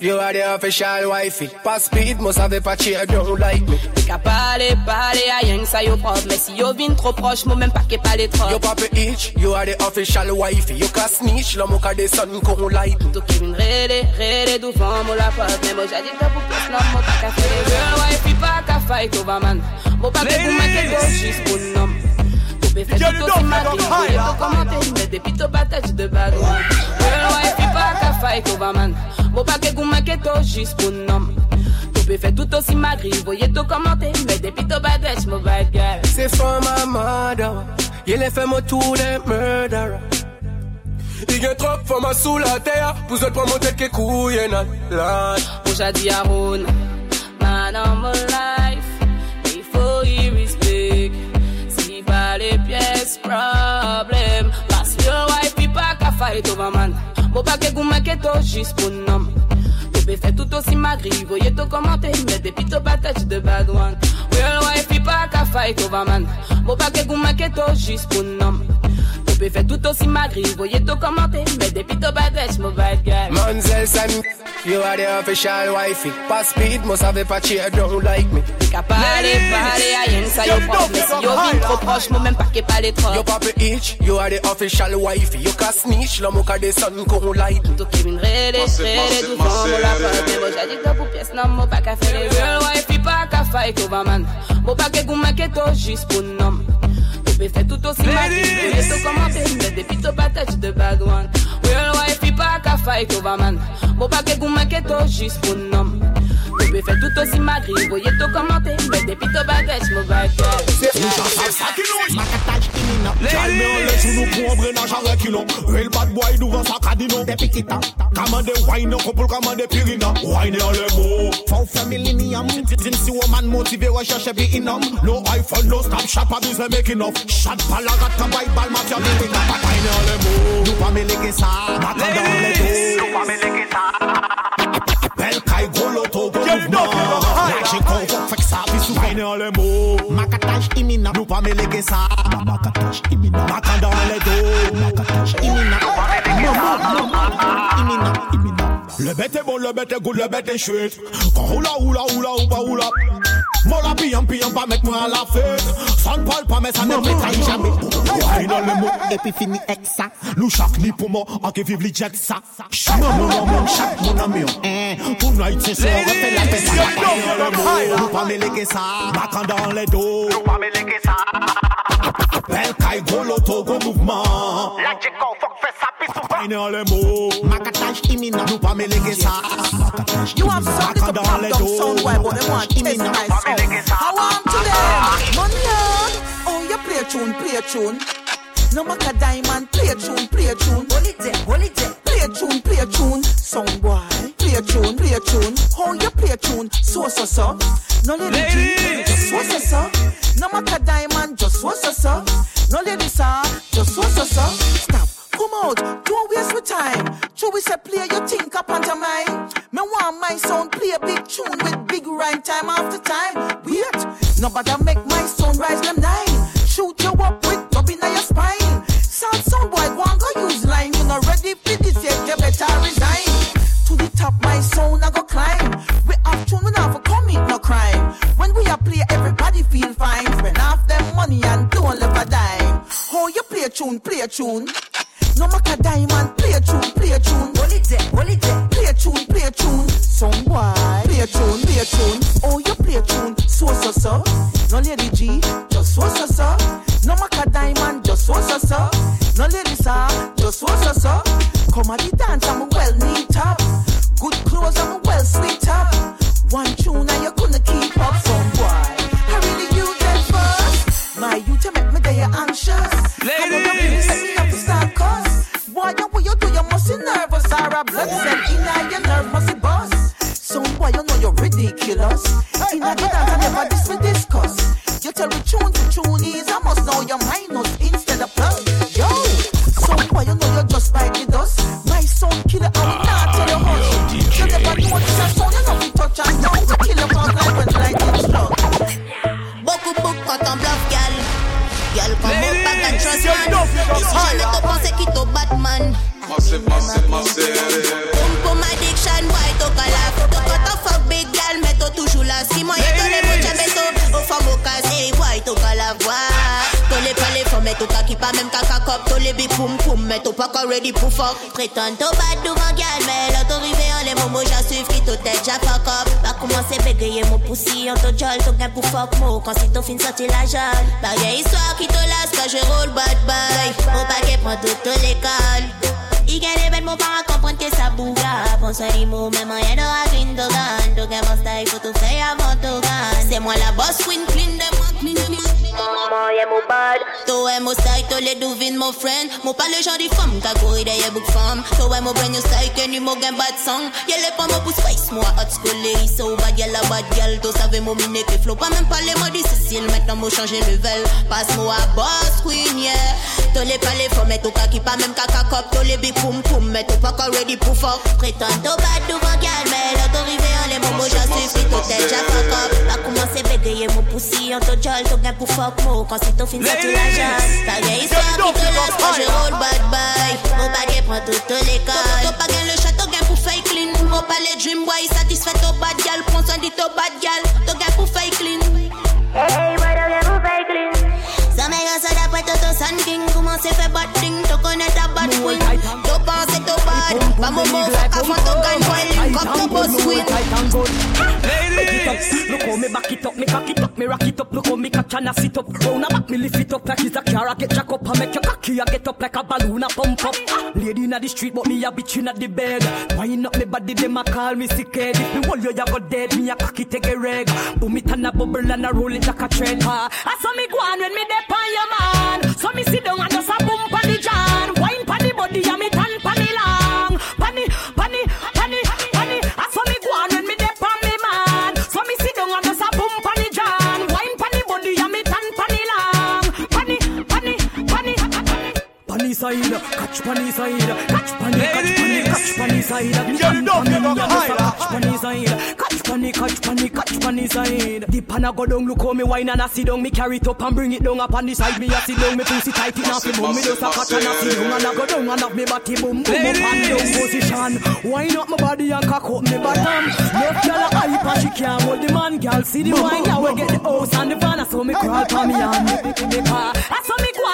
you are the official wifey. Pas speed, must have a patch don't like me. Ka pale, pale, a rien que ça yo propre Mais si yo vin trop proche, moi même pas que parler trop You pop itch, you are the official wifey. You can snitch, la moka de sun kon like me. Tu qui vin rede, rede devant moi la porte. Mais moi j'ai dit que pour plus non, moi pas qu'à faire Girl, why fi pas qu'à fight over man Moi pas que pour manquer de juste pour nom Tu peux faire tout aussi ma vie Tu peux commenter, mais depuis ton patate de bad one Girl, why fi pas qu'à fight over man Moi pas que pour manquer de juste pour nom Tu peux faire tout aussi ma grille Voyez tout commenter, mais depuis ton patate, mon bad girl C'est for my mother. You left fait mon tour de murderer. Il y a trop for ma sous la terre. Pour autres pour monter que couille nan. Lord. Push a the around Man on my life Il faut y respect Si pas les pièces Problem Parce que wife il pas qu'à fight over man Bon pas que gouma que to juste pour nom Tu peux faire tout aussi magri Voyez tout commenter Mais depuis to patate de bad one Real wife il pas qu'à fight over man Bon pas que gouma que to juste pour nom Tu peux faire tout aussi magri Voyez tout commenter Mais depuis to patate mon bad guy Manzel San, you are the official wifey. Pas speed, must have a patch don't like me. Ka pale, pale, a rien que ça yo propre Mais si yo vin trop proche, moi même pas que parler trop You pop itch, you are the official wifey. You can snitch, la moka de sun kon like me. Tu qui vin rede, rede devant moi la porte Mais moi j'ai dit que pour pièce non, moi pas qu'à faire Girl, wife, il pas qu'à fight over man Moi pas que gouma que to juste pour nom Tu peux faire tout aussi magri Tu peux commenter, mais depuis to patate de bad one Real wife, il pas qu'à fight over man Moi pas que gouma que to juste pour nom. Tu peux faire tout aussi magri Voyez tout commenter, mais depuis to patate, mon bad girl Makataj imina Calme en laisse nous pauvres n'a jamais kilo Real bad boy devant sa cadino Des pikita Commande wine couple commande pirina Wine en les mots Millennium. Since you woman motivé recherche be inum No iPhone no stop shop abuse making off Shot palagat kan bay bal mafia milina Wine en les mots Nous pas mêler ça Maka dans les dos Nous pas mêler ça Bel kay golo to go mouvement Lâche kon fok fek sa Puis sou wine en les mots Makataj imina Nous pas mêler ça Makataj imina Maka dans les dos Makataj Le bête est bon, le bête est good, le bête est chouette. Quand oula oula oula oula oula Mon la pillant pillant pas mettre moi à la fête. Ça ne parle pas mais ça ne pétaille jamais. Wine dans le mot. Et puis fini avec ça. Nous chaque ni pour moi en que vive les jet ça. Chaque mon amour, chaque mon amour Hein, pour night c'est ça, on fait la fête. Wine dans le mot, nous pas mêler ça. Macan dans les dos. Nous pas mêler ça. Bel kay golo to go mouvement. La chico fuck fait ça pis sou Wine dans les mots Makataj imina Nous pas mêler ça Makataj You have something to pop down somewhere, but they want to test my sound. How am to them? Money on. Oh, you play a tune, play a tune. No matter diamond, play a tune, play a tune. Hold it there, hold it there. Play a tune, play a tune. Sound boy, play a tune, play a tune. Oh, How you play a tune? So so so. No lady G, just so so so. No matter diamond, just so so so. No lady sir, just so so so. Stop. Come out, don't waste my time. True, we say play your think up onto mine. Me want my sound play a big tune with big rhyme time after time. Wait, nobody make my sound rise them nine. Shoot you up with dubbing in your spine. Sound sound boy, and go use line. You not ready for this yet, you better resign. To the top, my sound I go climb. We have tune, we for commit no crime. When we a play, everybody feel fine. Spend half them money and don't live a dime. Oh, you play a tune, play a tune. So so so. No lady G, just so so so. No matter diamond, just so so so. No lady sir, just so so so. Come at the dance, I'm a well neat up. Good clothes, I'm a well sweet up. One tune and you couldn't keep up, some boy. I really use that first. My youth, you make me day anxious. Ladies, up to start cause. Boy, you what you do, you must be nervous. Or a blood cell in your nerve must be bust. Some boy, you know ridiculous. In a dance, I never this we discuss. You military tune to tune is. I must know your minus instead of plus. Yo, so why you know you just like the dust? My son killer, I will not tell you hush. You never know what you know we touch and down to kill your cause like when lightning struck. Quand on bluff, gal. Gal, comme mon pack and trust man. T'as les big poum poum, mais t'as pas encore ready pour fuck. Prétends t'as bad devant gal, mais là arrivé en les moments, j'ai suivi qui t'as tête, j'ai fuck up. Pas commencer bégayer mon poussi, en t'as jol, t'as gain pour fuck mo. Quand c'est t'as fin sorti la jol. Bagay histoire qui te lasse, quand je roll bad boy. Mon paquet prend toute l'école. Il gagne les belles mots para comprendre que ça bouga. Pense à les mots, même rien de la clean de gun. Donc, mon style, faire avant tout gun. C'est moi la boss, queen, clean de moi, clean de moi. Maman, mon bad. Toi, mon style, toi, les douvines, mon friend. Mon pas le genre de femme, qu'a couru derrière book femme. Toi, mon brain, you style, que ni mon gain bad song. Y'a les pommes pour spice, moi, hot school, les so bad, y'a la bad gal. Toi, savais mon miné que flow, pas même parler, moi, du Cécile. Maintenant, moi, changer level. Passe-moi à boss, queen, yeah. Toi, les palais, faut mettre au cas qui pas même caca cop. Toi, les big poum poum, mais t'es pas ready pour fuck. Prétends, t'as bad devant gal, mais là, t'as arrivé en les moments, j'ai suivi, tout tête, j'ai fuck up. Pas commencer bégayer mon poussi, en t'as jol, t'as gain pour fuck mo. Quand c'est ton fin, ça tu la jase. T'as gain histoire qui te laisse quand je roll bad boy. Mon baguette prend toute l'école. T'as pas gain le château, gain pour fake clean. Mon palais dream boy, satisfait ton bad gal. Prends soin de ton bad gal. T'as gain pour fake clean. Hey, boy, t'as gain pour fake clean. Ça m'a ça d'après Toto Sun King C'est fait bad thing To connaître ta bad queen To pense to bad. Pas mon mot Fuck avant to gun Boy link up to boss Ladies, look how me back it up, me cock it up, me rock it up. Look how me catch and I sit up. Round a back, me lift it up like it's a car. I get jack up, I make your cocky, I get up like a balloon, I pump up. Lady inna the street, but me a bitch inna the bed. Wind up me body, them a call me sick head. If me hold you, you go dead. Me a cocky take a reg. Boom it and a bubble and a roll it like a trend. Ah, I saw me go on when me dep on your man. So me sit down and just a boom pan the John. Wine pan the body and me catch panny side. The pan a go down, look how me wine and I sit down. Me carry it up and bring it down up on the side. Me a sit down, me pussy tight it now fi boom. Me just a catch and I sit down and I go down and have me body boom boom up and down position. Wine up my body and cock up me bottom. Left gyal a hype and she can't hold the man. Gyal see the wine, now we get the house and the van. So me crawl pa me and me pick me car. That's how me go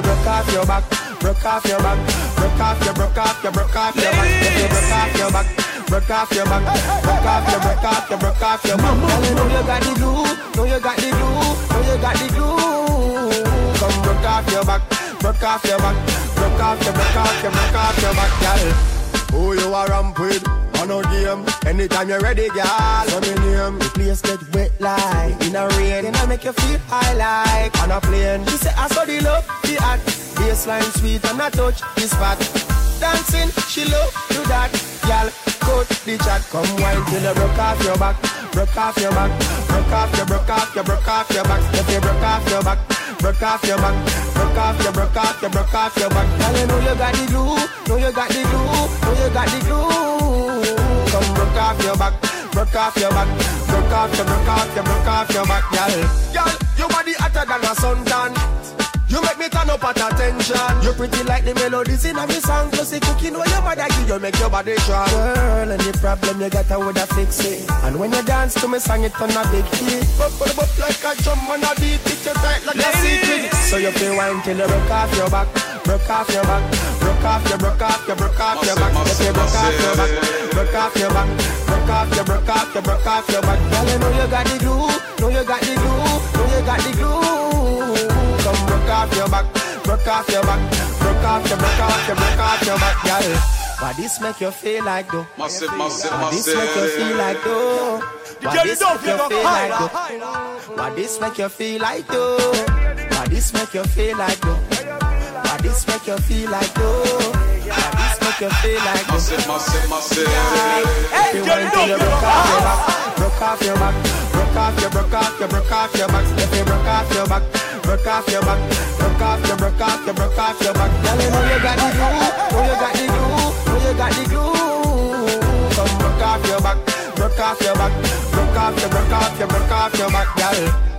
you broke off your back, broke off your back, broke off your, broke off your, broke off your back, you broke off your back, broke off your back, broke off your, broke off your, broke off your back. Girl, you know you got the glue, know you got the glue, know you got the glue. Come broke off your back, broke off your back, broke off your, broke off your, broke off your back, girl. Who you are ramp with? On a game. Anytime you're ready, girl. So me name. The place get wet like in a rain. Then I make you feel high like on a plane. She say I saw the love, the act. Baseline sweet and I touch the spot. Dancing, she love do that. Girl, cut the chat. Come wine till you broke off your back. Broke off your back. Broke off your, broke off your, broke off your back. If you broke off your back. Broke off your back, broke off your, broke off your, broke off your back. Girl, you know you got the glue, know you got the glue, know you got the glue. Broke off your back, broke off your, broke off your, broke off your back, girl. Girl, your body hotter than a suntan. You make me turn up at attention. You pretty like the melodies in a me song. Plus the cooking where your mother give you make your body strong. Girl, any problem you got, I woulda fix it. And when you dance to me song, it on a big hit. Bop, bop, bop like a drum on a beat. It you tight like a secret. So you feel wine till you broke off your back, broke off your back, broke off your, broke off your, broke off your back. Broke off your back, broke off your back, broke off your, broke off your, broke off your back. Girl, you know you got the glue, know you got the glue, know you got the glue. Come broke off your back, broke off your back, broke off your, broke off your, broke off your back, girl. Why this make you feel like though? Massive, massive, Why this make you feel like though? Why this make you feel like higher, though? higher. Why this make you feel like though? Why this make you feel like though? Why this make you feel like though? Why this make you feel like though? Massive, massive, massive. You want to, broke off your back, broke off your back, broke off your, broke off your, broke off your back. If you broke off your back, broke off your back, broke off your, broke off your, broke off your back. Girl, you know you got the glue, know you got the glue, know you got the glue. Come broke off your back, broke off your back, broke off your, broke off your, broke off your back, girl.